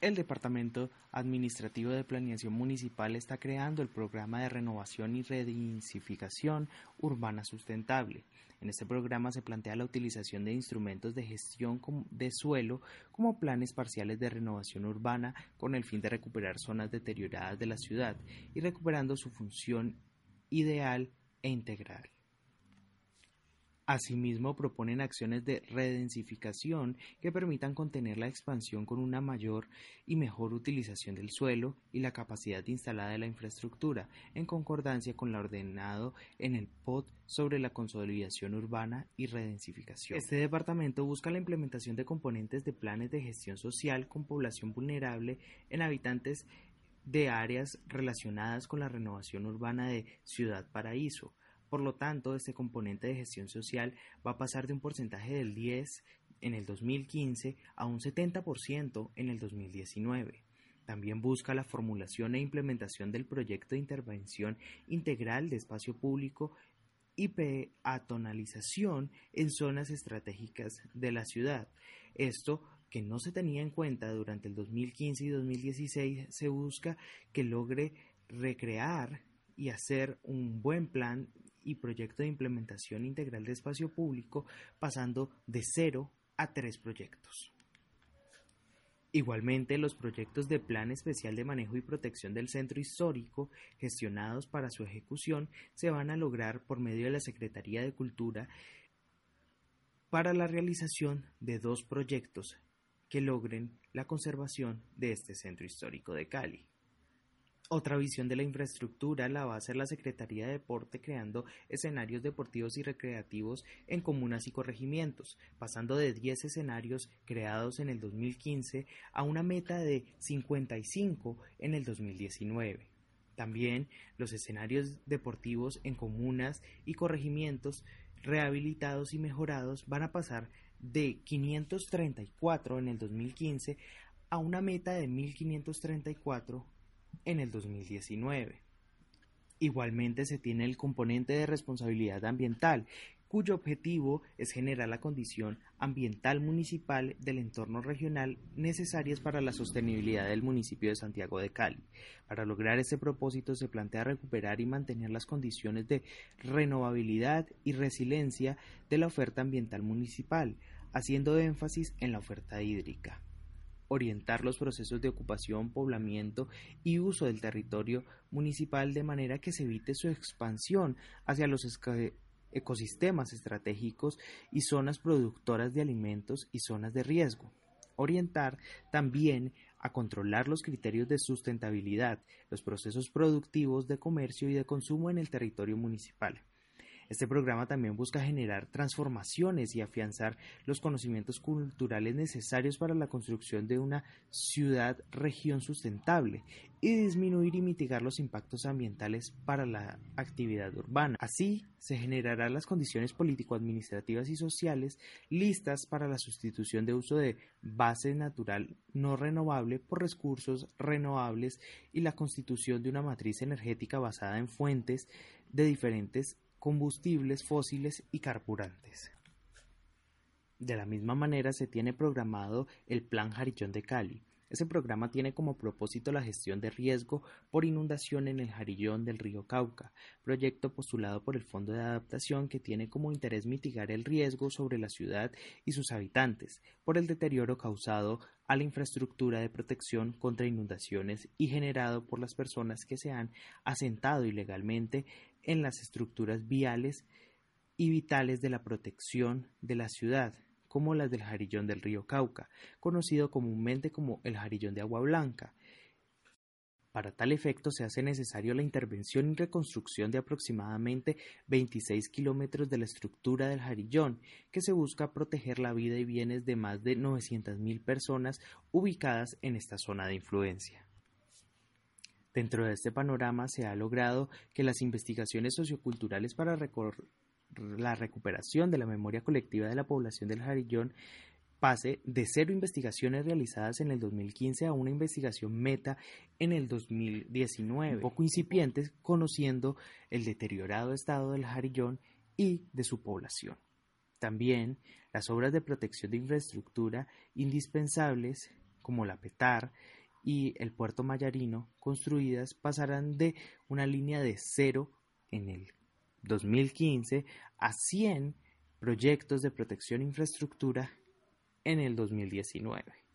El Departamento Administrativo de Planeación Municipal está creando el programa de renovación y redensificación urbana sustentable. En este programa se plantea la utilización de instrumentos de gestión de suelo como planes parciales de renovación urbana con el fin de recuperar zonas deterioradas de la ciudad y recuperando su función ideal e integral. Asimismo, proponen acciones de redensificación que permitan contener la expansión con una mayor y mejor utilización del suelo y la capacidad instalada de la infraestructura, en concordancia con lo ordenado en el POT sobre la consolidación urbana y redensificación. Este departamento busca la implementación de componentes de planes de gestión social con población vulnerable en habitantes de áreas relacionadas con la renovación urbana de Ciudad Paraíso, por lo tanto, este componente de gestión social va a pasar de un porcentaje del 10 en el 2015 a un 70% en el 2019. También busca la formulación e implementación del proyecto de intervención integral de espacio público y peatonalización en zonas estratégicas de la ciudad. Esto que no se tenía en cuenta durante el 2015 y 2016 se busca que logre recrear y hacer un buen plan y proyecto de implementación integral de espacio público, pasando de cero a tres proyectos. Igualmente, los proyectos de Plan Especial de Manejo y Protección del Centro Histórico, gestionados para su ejecución, se van a lograr por medio de la Secretaría de Cultura para la realización de dos proyectos que logren la conservación de este centro histórico de Cali. Otra visión de la infraestructura la va a hacer la Secretaría de Deporte creando escenarios deportivos y recreativos en comunas y corregimientos, pasando de 10 escenarios creados en el 2015 a una meta de 55 en el 2019. También los escenarios deportivos en comunas y corregimientos rehabilitados y mejorados van a pasar de 534 en el 2015 a una meta de 1534 en el 2019. Igualmente se tiene el componente de responsabilidad ambiental, cuyo objetivo es generar la condición ambiental municipal del entorno regional necesarias para la sostenibilidad del municipio de Santiago de Cali. Para lograr este propósito se plantea recuperar y mantener las condiciones de renovabilidad y resiliencia de la oferta ambiental municipal, haciendo énfasis en la oferta hídrica orientar los procesos de ocupación, poblamiento y uso del territorio municipal de manera que se evite su expansión hacia los ecosistemas estratégicos y zonas productoras de alimentos y zonas de riesgo. Orientar también a controlar los criterios de sustentabilidad, los procesos productivos de comercio y de consumo en el territorio municipal. Este programa también busca generar transformaciones y afianzar los conocimientos culturales necesarios para la construcción de una ciudad-región sustentable y disminuir y mitigar los impactos ambientales para la actividad urbana. Así, se generarán las condiciones político-administrativas y sociales listas para la sustitución de uso de base natural no renovable por recursos renovables y la constitución de una matriz energética basada en fuentes de diferentes combustibles fósiles y carburantes. De la misma manera se tiene programado el Plan Jarillón de Cali. Ese programa tiene como propósito la gestión de riesgo por inundación en el Jarillón del río Cauca, proyecto postulado por el Fondo de Adaptación que tiene como interés mitigar el riesgo sobre la ciudad y sus habitantes por el deterioro causado a la infraestructura de protección contra inundaciones y generado por las personas que se han asentado ilegalmente en las estructuras viales y vitales de la protección de la ciudad, como las del Jarillón del río Cauca, conocido comúnmente como el Jarillón de Agua Blanca. Para tal efecto se hace necesario la intervención y reconstrucción de aproximadamente 26 kilómetros de la estructura del Jarillón, que se busca proteger la vida y bienes de más de 900.000 personas ubicadas en esta zona de influencia. Dentro de este panorama se ha logrado que las investigaciones socioculturales para la recuperación de la memoria colectiva de la población del Jarillón pase de cero investigaciones realizadas en el 2015 a una investigación meta en el 2019, un poco incipientes, conociendo el deteriorado estado del Jarillón y de su población. También las obras de protección de infraestructura indispensables como la Petar y el puerto Mayarino construidas pasarán de una línea de cero en el 2015 a 100 proyectos de protección e infraestructura en el 2019.